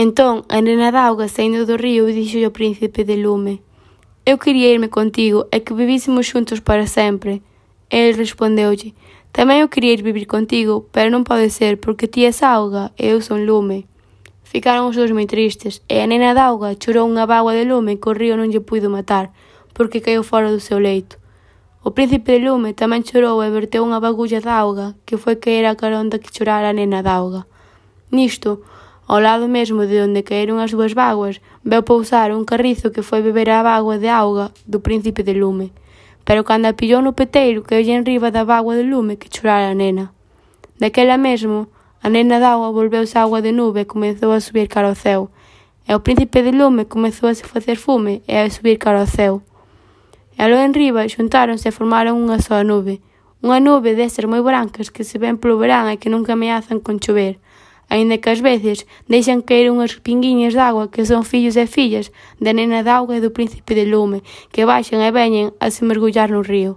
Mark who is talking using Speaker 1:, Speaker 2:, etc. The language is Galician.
Speaker 1: Entón a nena Dauga saindo do río díxolle ao príncipe de lume Eu quería irme contigo e que vivísemos xuntos para sempre. El respondeulle Tamén eu quería ir vivir contigo, pero non pode ser porque ti és auga e eu son lume. Ficaron os dous moi tristes e a nena Dauga chorou unha bagua de lume que o río non lle puido matar porque caiu fora do seu leito. O príncipe de lume tamén chorou e verteu unha bagulla de auga que foi caer a caronda que chorara a nena Dauga. Nisto, Ao lado mesmo de onde caeron as dúas vaguas, veu pousar un carrizo que foi beber a bagua de auga do príncipe de lume. Pero cando a pillou no peteiro, caeulle enriba da bagua de lume que chorara a nena. Daquela mesmo, a nena d'auga volveuse a agua de nube e comezou a subir cara ao céu. E o príncipe de lume comezou a se facer fume e a subir cara ao céu. E aló enriba xuntáronse e formaron unha soa nube. Unha nube destas moi brancas que se ven polo verán e que nunca ameazan con chover aínda que ás veces deixan caer unhas pinguiñas de agua que son fillos e fillas da nena d'auga e do príncipe de lume, que baixan e veñen a se mergullar no río.